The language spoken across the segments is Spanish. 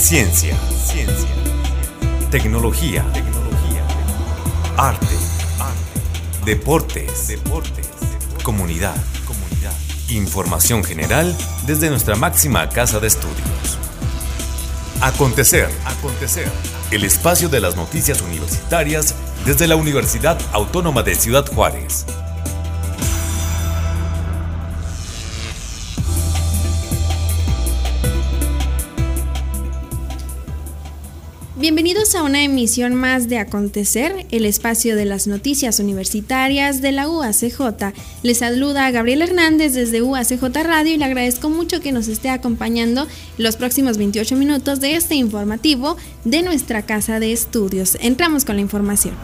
Ciencia. Ciencia. Tecnología. Tecnología. Arte. Arte. Deportes. Deportes. Comunidad. Comunidad. Información general desde nuestra máxima casa de estudios. Acontecer. Acontecer. El espacio de las noticias universitarias desde la Universidad Autónoma de Ciudad Juárez. Bienvenidos a una emisión más de Acontecer, el espacio de las noticias universitarias de la UACJ. Les saluda Gabriel Hernández desde UACJ Radio y le agradezco mucho que nos esté acompañando los próximos 28 minutos de este informativo de nuestra casa de estudios. Entramos con la información.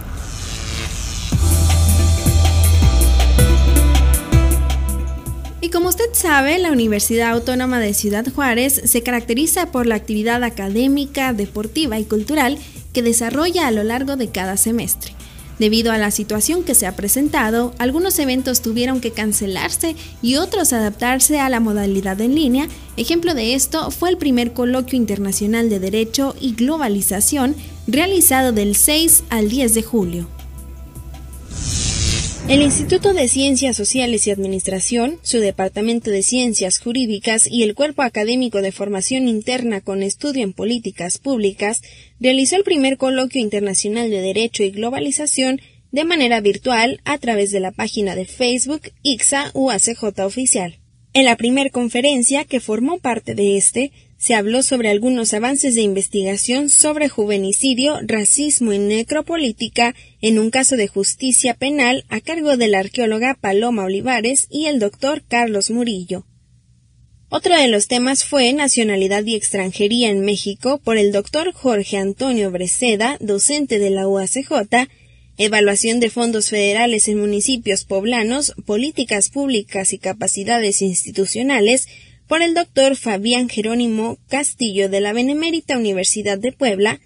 Y como usted sabe, la Universidad Autónoma de Ciudad Juárez se caracteriza por la actividad académica, deportiva y cultural que desarrolla a lo largo de cada semestre. Debido a la situación que se ha presentado, algunos eventos tuvieron que cancelarse y otros adaptarse a la modalidad en línea. Ejemplo de esto fue el primer coloquio internacional de Derecho y Globalización realizado del 6 al 10 de julio. El Instituto de Ciencias Sociales y Administración, su Departamento de Ciencias Jurídicas y el Cuerpo Académico de Formación Interna con Estudio en Políticas Públicas realizó el primer coloquio internacional de Derecho y Globalización de manera virtual a través de la página de Facebook IXA UACJ Oficial. En la primera conferencia que formó parte de este, se habló sobre algunos avances de investigación sobre juvenicidio, racismo y necropolítica en un caso de justicia penal a cargo de la arqueóloga Paloma Olivares y el doctor Carlos Murillo. Otro de los temas fue nacionalidad y extranjería en México por el doctor Jorge Antonio Breceda, docente de la UACJ, evaluación de fondos federales en municipios poblanos, políticas públicas y capacidades institucionales por el doctor Fabián Jerónimo Castillo de la Benemérita Universidad de Puebla,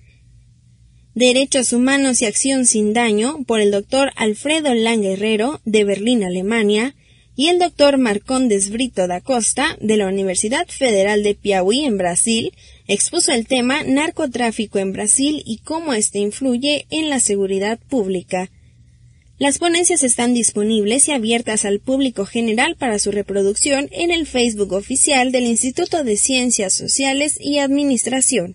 Derechos Humanos y Acción sin Daño por el doctor Alfredo Lang Guerrero de Berlín, Alemania, y el doctor Marcondes Brito da Costa de la Universidad Federal de Piauí en Brasil expuso el tema narcotráfico en Brasil y cómo éste influye en la seguridad pública. Las ponencias están disponibles y abiertas al público general para su reproducción en el Facebook oficial del Instituto de Ciencias Sociales y Administración.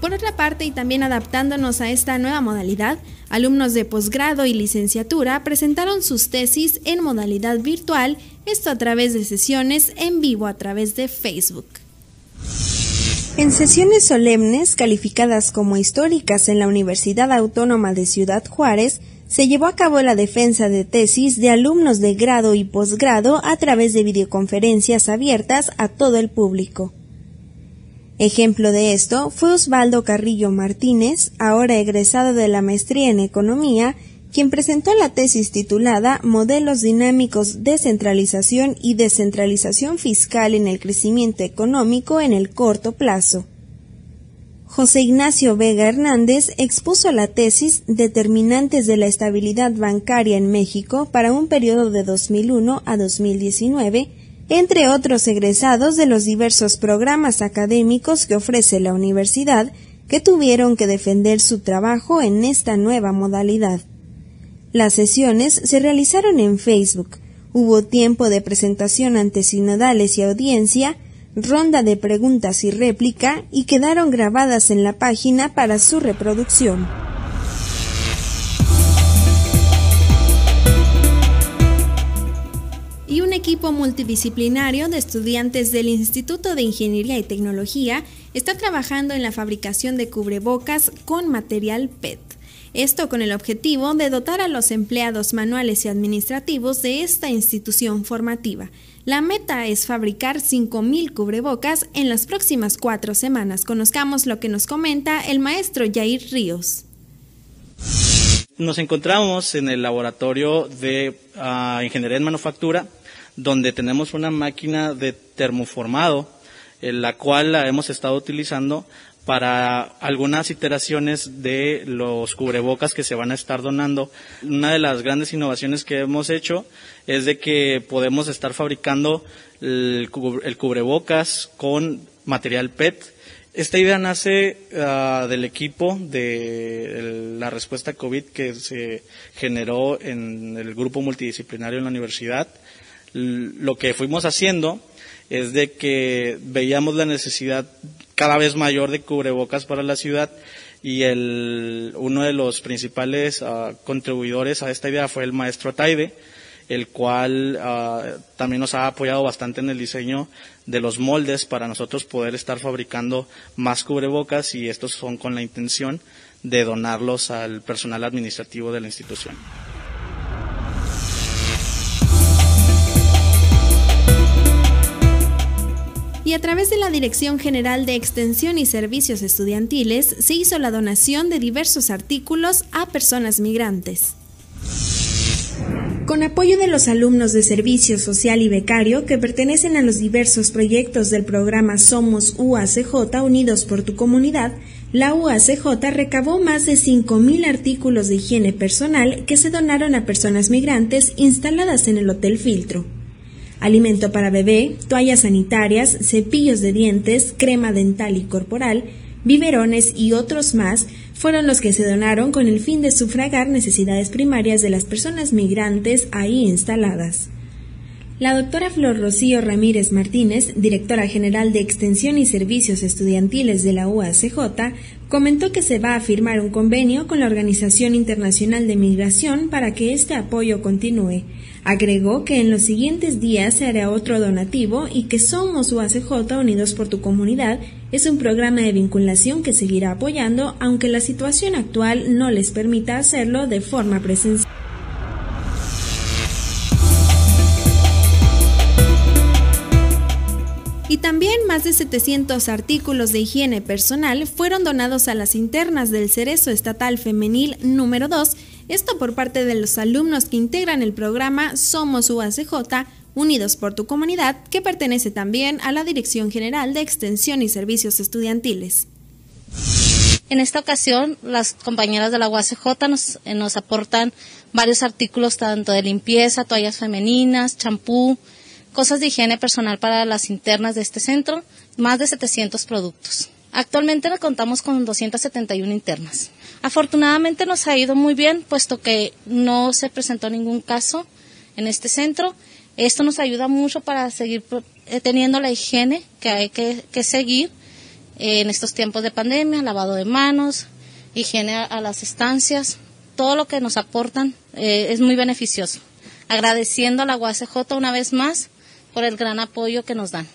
Por otra parte, y también adaptándonos a esta nueva modalidad, alumnos de posgrado y licenciatura presentaron sus tesis en modalidad virtual, esto a través de sesiones en vivo a través de Facebook. En sesiones solemnes, calificadas como históricas en la Universidad Autónoma de Ciudad Juárez, se llevó a cabo la defensa de tesis de alumnos de grado y posgrado a través de videoconferencias abiertas a todo el público. Ejemplo de esto fue Osvaldo Carrillo Martínez, ahora egresado de la maestría en Economía, quien presentó la tesis titulada Modelos dinámicos de centralización y descentralización fiscal en el crecimiento económico en el corto plazo. José Ignacio Vega Hernández expuso la tesis Determinantes de la estabilidad bancaria en México para un periodo de 2001 a 2019, entre otros egresados de los diversos programas académicos que ofrece la universidad que tuvieron que defender su trabajo en esta nueva modalidad. Las sesiones se realizaron en Facebook. Hubo tiempo de presentación ante sinodales y audiencia, ronda de preguntas y réplica y quedaron grabadas en la página para su reproducción. Y un equipo multidisciplinario de estudiantes del Instituto de Ingeniería y Tecnología está trabajando en la fabricación de cubrebocas con material PET. Esto con el objetivo de dotar a los empleados manuales y administrativos de esta institución formativa. La meta es fabricar 5.000 cubrebocas en las próximas cuatro semanas. Conozcamos lo que nos comenta el maestro Jair Ríos. Nos encontramos en el laboratorio de uh, Ingeniería en Manufactura, donde tenemos una máquina de termoformado, en la cual la hemos estado utilizando para algunas iteraciones de los cubrebocas que se van a estar donando. Una de las grandes innovaciones que hemos hecho es de que podemos estar fabricando el, cubrebocas con material PET. Esta idea nace ah, del equipo de la respuesta COVID que se generó en el grupo multidisciplinario en la universidad. Lo que fuimos haciendo es de que veíamos la necesidad cada vez mayor de cubrebocas para la ciudad y el, uno de los principales ah, contribuidores a esta idea fue el maestro Taide, el cual ah, también nos ha apoyado bastante en el diseño de los moldes para nosotros poder estar fabricando más cubrebocas y estos son con la intención de donarlos al personal administrativo de la institución. Y a través de la Dirección General de Extensión y Servicios Estudiantiles se hizo la donación de diversos artículos a personas migrantes. Con apoyo de los alumnos de Servicio Social y Becario que pertenecen a los diversos proyectos del programa Somos UACJ Unidos por tu Comunidad, la UACJ recabó más de 5.000 artículos de higiene personal que se donaron a personas migrantes instaladas en el Hotel Filtro alimento para bebé, toallas sanitarias, cepillos de dientes, crema dental y corporal, biberones y otros más fueron los que se donaron con el fin de sufragar necesidades primarias de las personas migrantes ahí instaladas. La doctora Flor Rocío Ramírez Martínez, directora general de Extensión y Servicios Estudiantiles de la UACJ, comentó que se va a firmar un convenio con la Organización Internacional de Migración para que este apoyo continúe. Agregó que en los siguientes días se hará otro donativo y que Somos UACJ Unidos por tu Comunidad es un programa de vinculación que seguirá apoyando aunque la situación actual no les permita hacerlo de forma presencial. y también más de 700 artículos de higiene personal fueron donados a las internas del Cerezo Estatal Femenil número 2, esto por parte de los alumnos que integran el programa Somos UACJ Unidos por tu Comunidad, que pertenece también a la Dirección General de Extensión y Servicios Estudiantiles. En esta ocasión, las compañeras de la UACJ nos, eh, nos aportan varios artículos tanto de limpieza, toallas femeninas, champú, cosas de higiene personal para las internas de este centro, más de 700 productos. Actualmente contamos con 271 internas. Afortunadamente nos ha ido muy bien, puesto que no se presentó ningún caso en este centro. Esto nos ayuda mucho para seguir eh, teniendo la higiene que hay que, seguir en estos tiempos de pandemia, lavado de manos, higiene a, las estancias, todo lo que nos aportan eh, es muy beneficioso. Agradeciendo a la UACJ una vez más por el gran apoyo que nos dan.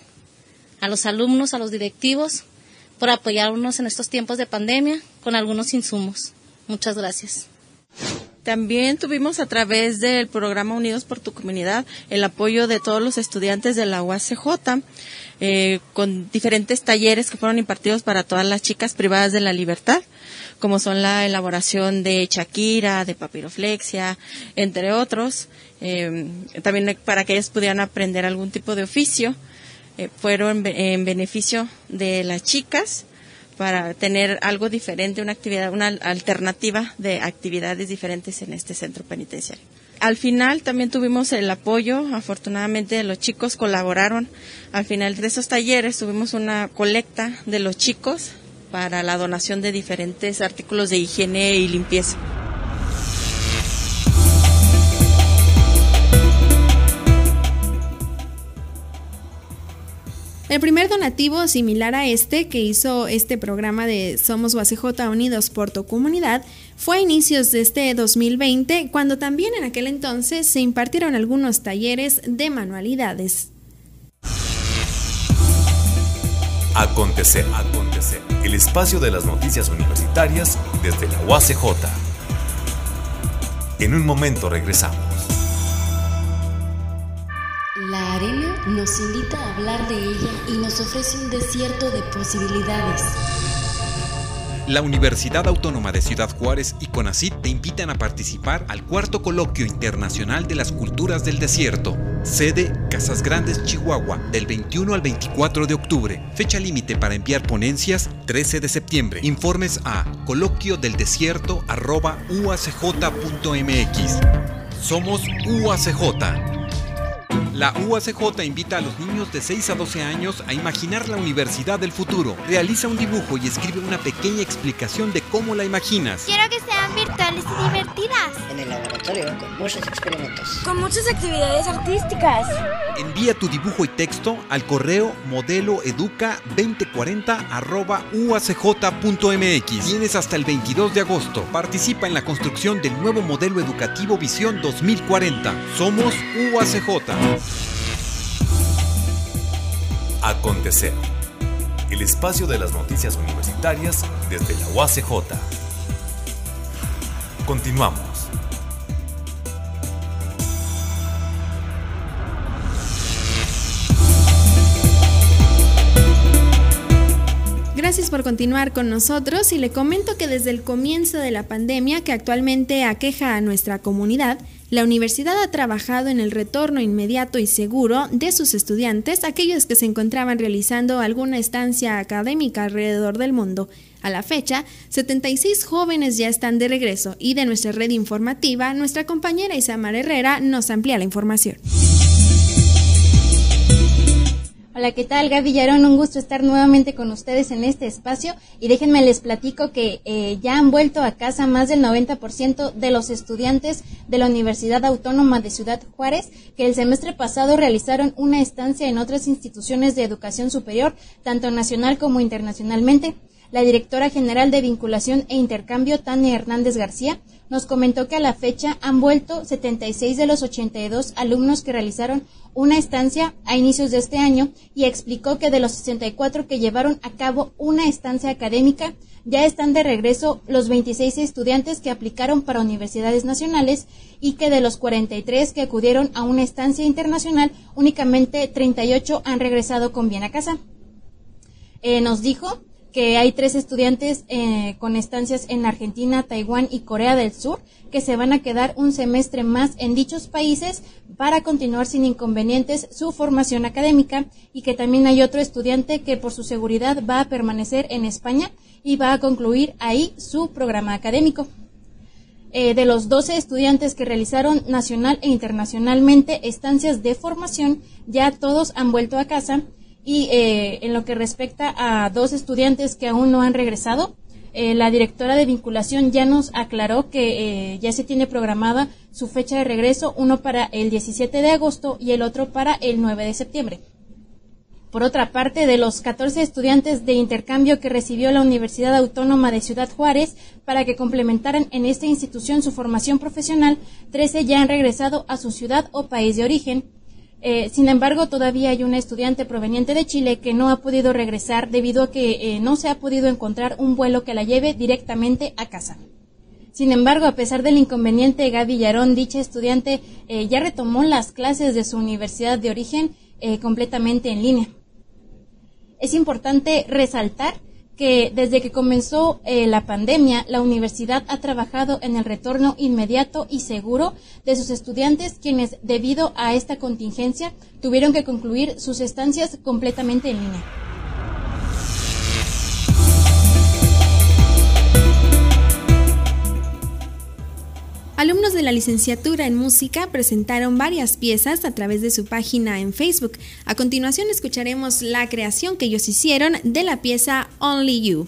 A los alumnos, a los directivos, por apoyarnos en estos tiempos de pandemia con algunos insumos. Muchas gracias. También tuvimos a través del programa Unidos por tu Comunidad el apoyo de todos los estudiantes de la UACJ eh, con diferentes talleres que fueron impartidos para todas las chicas privadas de la libertad, como son la elaboración de Shakira, de papiroflexia, entre otros. Eh, también para que ellas pudieran aprender algún tipo de oficio. Eh, fueron en beneficio de las chicas para tener algo diferente, una actividad, una alternativa de actividades diferentes en este centro penitenciario. Al final también tuvimos el apoyo, afortunadamente los chicos colaboraron. Al final de esos talleres tuvimos una colecta de los chicos para la donación de diferentes artículos de higiene y limpieza. El primer donativo similar a este que hizo este programa de Somos UACJ Unidos por tu Comunidad fue a inicios de este 2020, cuando también en aquel entonces se impartieron algunos talleres de manualidades. Acontecer, acontecer. El espacio de las noticias universitarias desde la UACJ. En un momento regresamos. La arena nos invita a hablar de ella y nos ofrece un desierto de posibilidades. La Universidad Autónoma de Ciudad Juárez y CONACYT te invitan a participar al cuarto coloquio internacional de las culturas del desierto. Sede Casas Grandes, Chihuahua, del 21 al 24 de octubre. Fecha límite para enviar ponencias 13 de septiembre. Informes a coloquio del desierto Somos UACJ. La UACJ invita a los niños de 6 a 12 años a imaginar la universidad del futuro. Realiza un dibujo y escribe una pequeña explicación de cómo la imaginas. Quiero que sean virtuales y divertidas. En el laboratorio, con muchos experimentos. Con muchas actividades artísticas. Envía tu dibujo y texto al correo modeloeduca2040 Tienes hasta el 22 de agosto. Participa en la construcción del nuevo modelo educativo Visión 2040. Somos UACJ. Acontecer. El espacio de las noticias universitarias desde la UACJ. Continuamos. Gracias por continuar con nosotros y le comento que desde el comienzo de la pandemia que actualmente aqueja a nuestra comunidad, la universidad ha trabajado en el retorno inmediato y seguro de sus estudiantes, aquellos que se encontraban realizando alguna estancia académica alrededor del mundo. A la fecha, 76 jóvenes ya están de regreso y de nuestra red informativa, nuestra compañera Isamar Herrera nos amplía la información. Hola, ¿qué tal? Gaby Villarón, un gusto estar nuevamente con ustedes en este espacio y déjenme les platico que eh, ya han vuelto a casa más del 90% de los estudiantes de la Universidad Autónoma de Ciudad Juárez que el semestre pasado realizaron una estancia en otras instituciones de educación superior, tanto nacional como internacionalmente. La directora general de vinculación e intercambio, Tania Hernández García, nos comentó que a la fecha han vuelto 76 de los 82 alumnos que realizaron una estancia a inicios de este año y explicó que de los 64 que llevaron a cabo una estancia académica, ya están de regreso los 26 estudiantes que aplicaron para universidades nacionales y que de los 43 que acudieron a una estancia internacional, únicamente 38 han regresado con bien a casa. Eh, nos dijo que hay tres estudiantes eh, con estancias en Argentina, Taiwán y Corea del Sur que se van a quedar un semestre más en dichos países para continuar sin inconvenientes su formación académica y que también hay otro estudiante que por su seguridad va a permanecer en España y va a concluir ahí su programa académico. Eh, de los 12 estudiantes que realizaron nacional e internacionalmente estancias de formación, ya todos han vuelto a casa y eh, en lo que respecta a dos estudiantes que aún no han regresado, eh, la directora de vinculación ya nos aclaró que eh, ya se tiene programada su fecha de regreso, uno para el 17 de agosto y el otro para el 9 de septiembre. Por otra parte, de los 14 estudiantes de intercambio que recibió la Universidad Autónoma de Ciudad Juárez para que complementaran en esta institución su formación profesional, 13 ya han regresado a su ciudad o país de origen, eh, sin embargo, todavía hay una estudiante proveniente de Chile que no ha podido regresar debido a que eh, no se ha podido encontrar un vuelo que la lleve directamente a casa. Sin embargo, a pesar del inconveniente, Gaby Villarón, dicha estudiante, eh, ya retomó las clases de su universidad de origen completamente en línea. Es importante resaltar que desde que comenzó eh, la pandemia, la universidad ha trabajado en el retorno inmediato y seguro de sus estudiantes, quienes, debido a esta contingencia, tuvieron que concluir sus estancias completamente en línea. Alumnos de la licenciatura en música presentaron varias piezas a través de su página en Facebook. A continuación escucharemos la creación que ellos hicieron de la pieza Only You.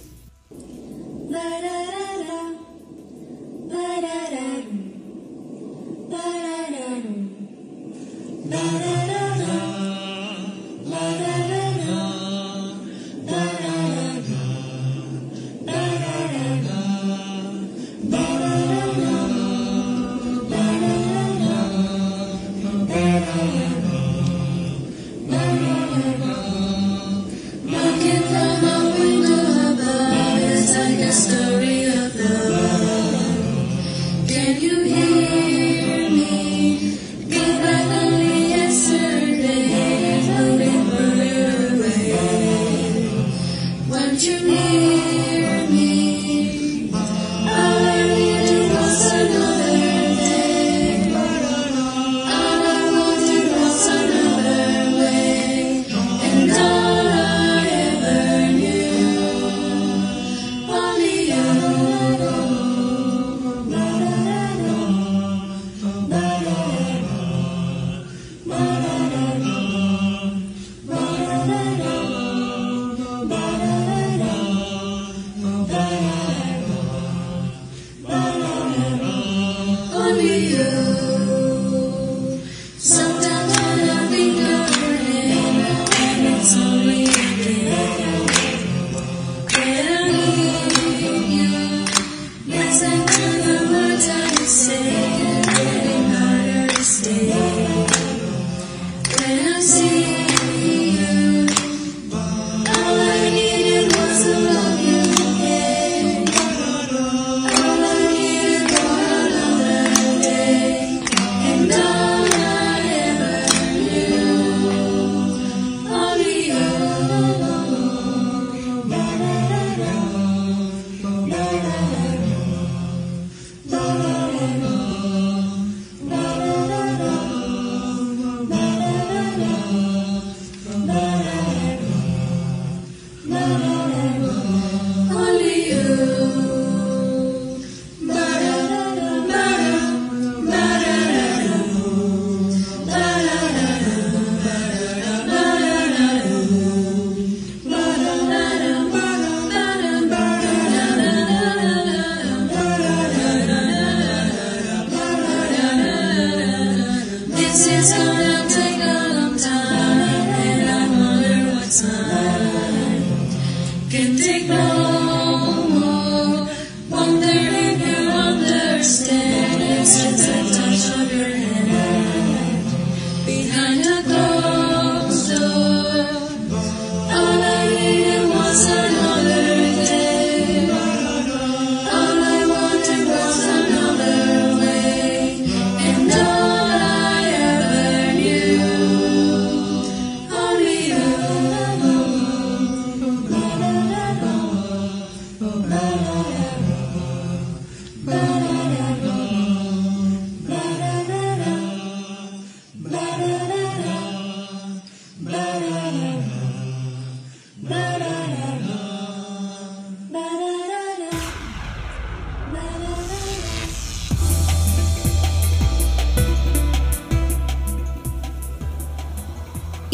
This is a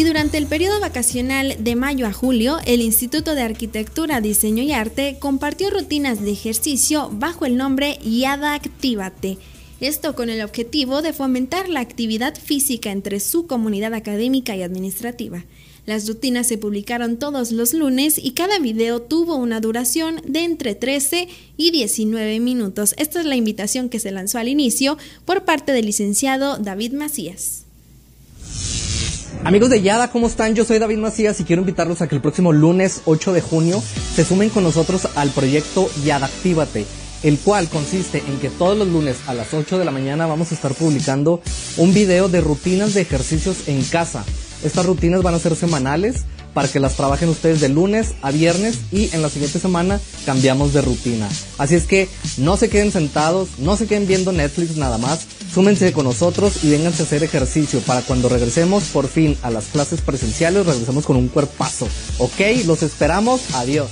Durante el periodo vacacional de mayo a julio, el Instituto de Arquitectura, Diseño y Arte compartió rutinas de ejercicio bajo el nombre YADA Actívate. Esto con el objetivo de fomentar la actividad física entre su comunidad académica y administrativa. Las rutinas se publicaron todos los lunes y cada video tuvo una duración de entre 13 y 19 minutos. Esta es la invitación que se lanzó al inicio por parte del licenciado David Macías. Amigos de Yada, ¿cómo están? Yo soy David Macías y quiero invitarlos a que el próximo lunes 8 de junio se sumen con nosotros al proyecto Yada Actívate, el cual consiste en que todos los lunes a las 8 de la mañana vamos a estar publicando un video de rutinas de ejercicios en casa. Estas rutinas van a ser semanales para que las trabajen ustedes de lunes a viernes y en la siguiente semana cambiamos de rutina. Así es que no se queden sentados, no se queden viendo Netflix nada más, súmense con nosotros y vénganse a hacer ejercicio para cuando regresemos por fin a las clases presenciales, regresemos con un cuerpazo. ¿Ok? Los esperamos. Adiós.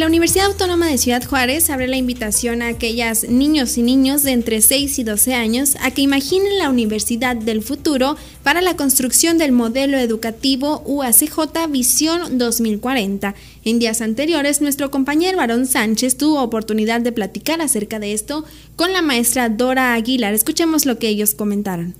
La Universidad Autónoma de Ciudad Juárez abre la invitación a aquellas niños y niños de entre 6 y 12 años a que imaginen la universidad del futuro para la construcción del modelo educativo UACJ Visión 2040. En días anteriores, nuestro compañero Aaron Sánchez tuvo oportunidad de platicar acerca de esto con la maestra Dora Aguilar. Escuchemos lo que ellos comentaron.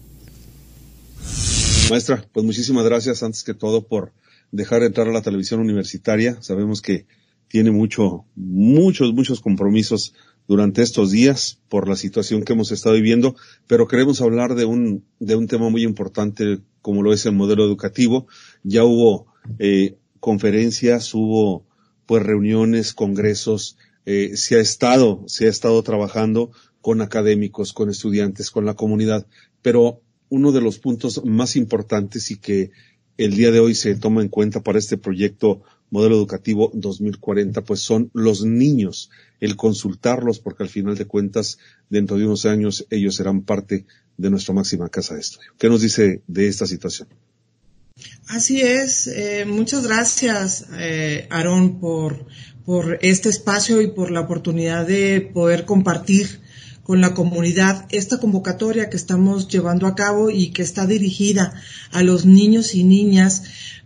Maestra, pues muchísimas gracias antes que todo por dejar entrar a la televisión universitaria. Sabemos que tiene mucho, muchos, muchos compromisos durante estos días por la situación que hemos estado viviendo, pero queremos hablar de un, de un tema muy importante como lo es el modelo educativo. Ya hubo eh, conferencias, hubo pues reuniones, congresos, eh, se ha estado, se ha estado trabajando con académicos, con estudiantes, con la comunidad, pero uno de los puntos más importantes y que el día de hoy se toma en cuenta para este proyecto modelo educativo 2040, pues son los niños, el consultarlos, porque al final de cuentas, dentro de unos años, ellos serán parte de nuestra máxima casa de estudio. ¿Qué nos dice de esta situación? Así es. Eh, muchas gracias, eh, Aarón, por, por este espacio y por la oportunidad de poder compartir con la comunidad esta convocatoria que estamos llevando a cabo y que está dirigida a los niños y niñas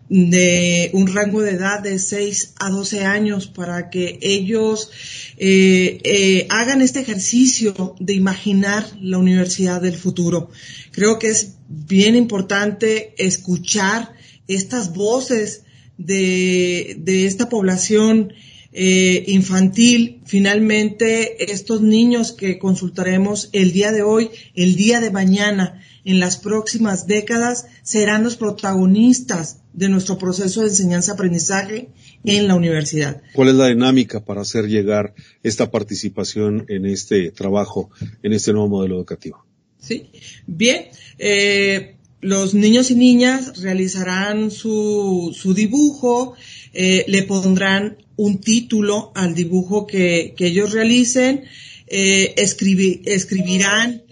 de un rango de edad de 6 a 12 años para que ellos eh, eh, hagan este ejercicio de imaginar la universidad del futuro. Creo que es bien importante escuchar estas voces de, de esta población eh, infantil, finalmente estos niños que consultaremos el día de hoy, el día de mañana, en las próximas décadas, serán los protagonistas de nuestro proceso de enseñanza-aprendizaje en la universidad. ¿Cuál es la dinámica para hacer llegar esta participación en este trabajo, en este nuevo modelo educativo? Sí, bien. Eh, los niños y niñas realizarán su, su dibujo, eh, le pondrán un título al dibujo que, que ellos realicen, eh, escribirán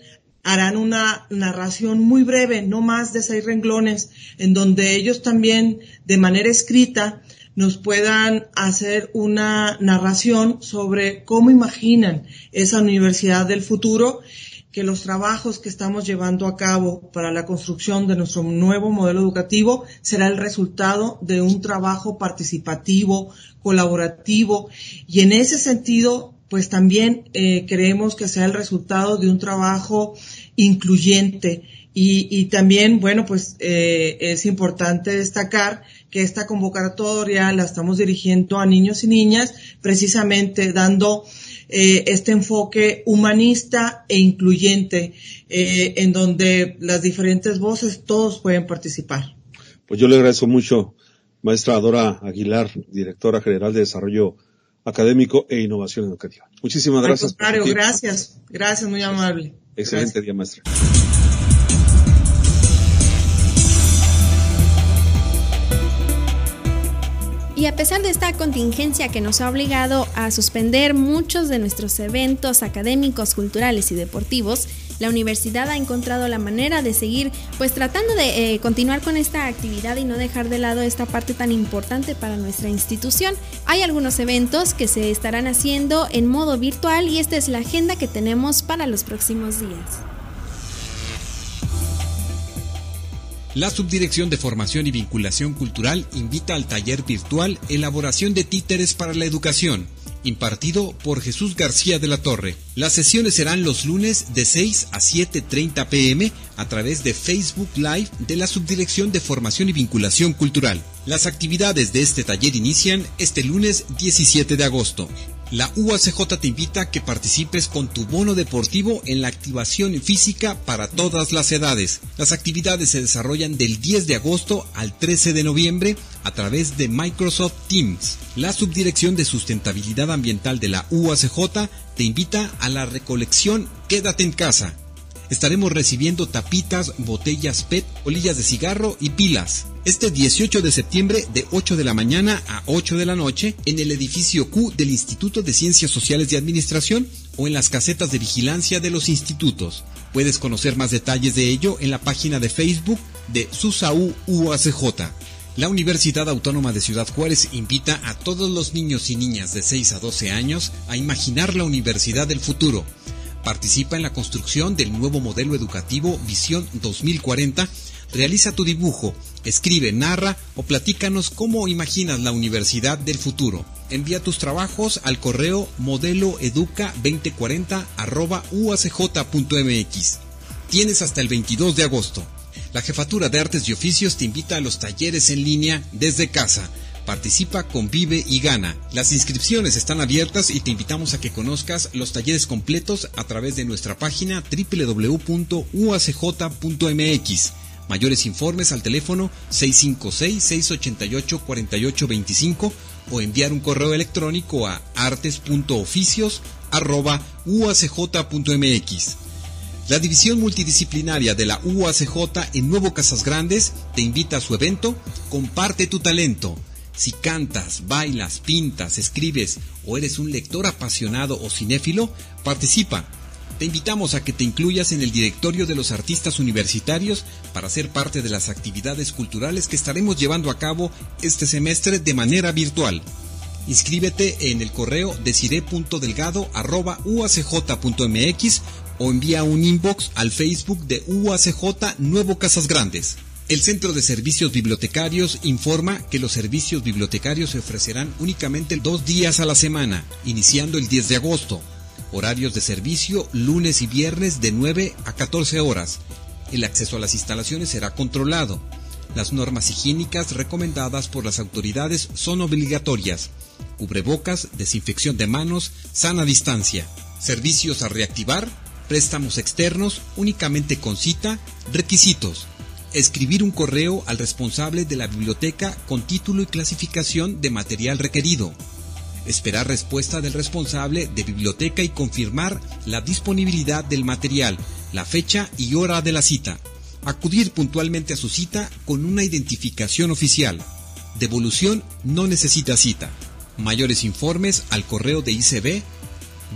harán una narración muy breve, no más de seis renglones, en donde ellos también de manera escrita nos puedan hacer una narración sobre cómo imaginan esa universidad del futuro, que los trabajos que estamos llevando a cabo para la construcción de nuestro nuevo modelo educativo será el resultado de un trabajo participativo, colaborativo, y en ese sentido pues también eh, creemos que sea el resultado de un trabajo incluyente. Y, también, bueno, pues eh, es importante destacar que esta convocatoria la estamos dirigiendo a niños y niñas, precisamente dando eh, este enfoque humanista e incluyente, en donde las diferentes voces, todos pueden participar. Pues yo le agradezco mucho, maestra Adora Aguilar, directora general de Desarrollo académico e innovación educativa. Muchísimas gracias. Al gracias. Gracias, muy amable. Excelente día, maestra. Y a pesar de esta contingencia que nos ha obligado a suspender muchos de nuestros eventos académicos, culturales y deportivos, la universidad ha encontrado la manera de seguir pues tratando de eh, continuar con esta actividad y no dejar de lado esta parte tan importante para nuestra institución. Hay algunos eventos que se estarán haciendo en modo virtual y esta es la agenda que tenemos para los próximos días. La Subdirección de Formación y Vinculación Cultural invita al taller virtual Elaboración de Títeres para la Educación, impartido por Jesús García de la Torre. Las sesiones serán los lunes de 6 a 7.30 pm a través de Facebook Live de la Subdirección de Formación y Vinculación Cultural. Las actividades de este taller inician este lunes 17 de agosto. La UACJ te invita a que participes con tu bono deportivo en la activación física para todas las edades. Las actividades se desarrollan del 10 de agosto al 13 de noviembre a través de Microsoft Teams. La Subdirección de Sustentabilidad Ambiental de la UACJ te invita a la recolección Quédate en casa. Estaremos recibiendo tapitas, botellas PET, olillas de cigarro y pilas este 18 de septiembre de 8 de la mañana a 8 de la noche en el edificio Q del Instituto de Ciencias Sociales y Administración o en las casetas de vigilancia de los institutos. Puedes conocer más detalles de ello en la página de Facebook de SUSAU UACJ. La Universidad Autónoma de Ciudad Juárez invita a todos los niños y niñas de 6 a 12 años a imaginar la universidad del futuro. Participa en la construcción del nuevo modelo educativo Visión 2040 Realiza tu dibujo, escribe, narra o platícanos cómo imaginas la universidad del futuro. Envía tus trabajos al correo modeloeduca2040 uacj.mx. Tienes hasta el 22 de agosto. La Jefatura de Artes y Oficios te invita a los talleres en línea desde casa. Participa, convive y gana. Las inscripciones están abiertas y te invitamos a que conozcas los talleres completos a través de nuestra página www.uacj.mx. Mayores informes al teléfono 656-688-4825 o enviar un correo electrónico a artes.oficios.uacj.mx. La División Multidisciplinaria de la UACJ en Nuevo Casas Grandes te invita a su evento Comparte tu talento. Si cantas, bailas, pintas, escribes o eres un lector apasionado o cinéfilo, participa. Te invitamos a que te incluyas en el directorio de los artistas universitarios para ser parte de las actividades culturales que estaremos llevando a cabo este semestre de manera virtual. Inscríbete en el correo decide.delgado.uacj.mx o envía un inbox al Facebook de UACJ Nuevo Casas Grandes. El Centro de Servicios Bibliotecarios informa que los servicios bibliotecarios se ofrecerán únicamente dos días a la semana, iniciando el 10 de agosto. Horarios de servicio lunes y viernes de 9 a 14 horas. El acceso a las instalaciones será controlado. Las normas higiénicas recomendadas por las autoridades son obligatorias. Cubrebocas, desinfección de manos, sana distancia. Servicios a reactivar préstamos externos únicamente con cita, requisitos. Escribir un correo al responsable de la biblioteca con título y clasificación de material requerido. Esperar respuesta del responsable de biblioteca y confirmar la disponibilidad del material, la fecha y hora de la cita. Acudir puntualmente a su cita con una identificación oficial. Devolución no necesita cita. Mayores informes al correo de ICB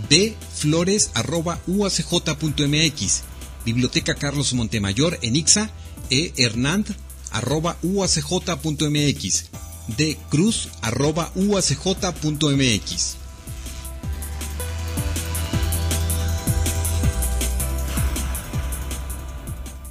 dflores.uacj.mx, Biblioteca Carlos Montemayor en Ixa, e hernand.uacj.mx,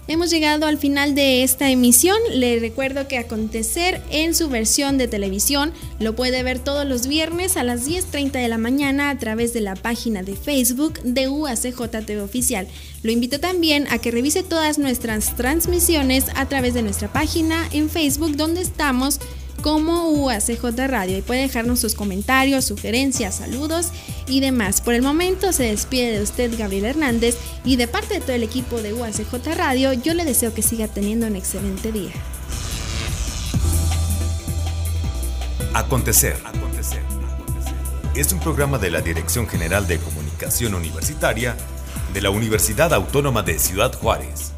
Hemos llegado al final de esta emisión. Le recuerdo que Acontecer en su versión de televisión lo puede ver todos los viernes a las 10.30 de la mañana a través de la página de Facebook de UACJTV Oficial. Lo invito también a que revise todas nuestras transmisiones a través de nuestra página en Facebook donde estamos como UACJ Radio y puede dejarnos sus comentarios, sugerencias, saludos y demás. Por el momento se despide de usted Gabriel Hernández y de parte de todo el equipo de UACJ Radio yo le deseo que siga teniendo un excelente día. Acontecer. Acontecer. Es un programa de la Dirección General de Comunicación Universitaria de la Universidad Autónoma de Ciudad Juárez.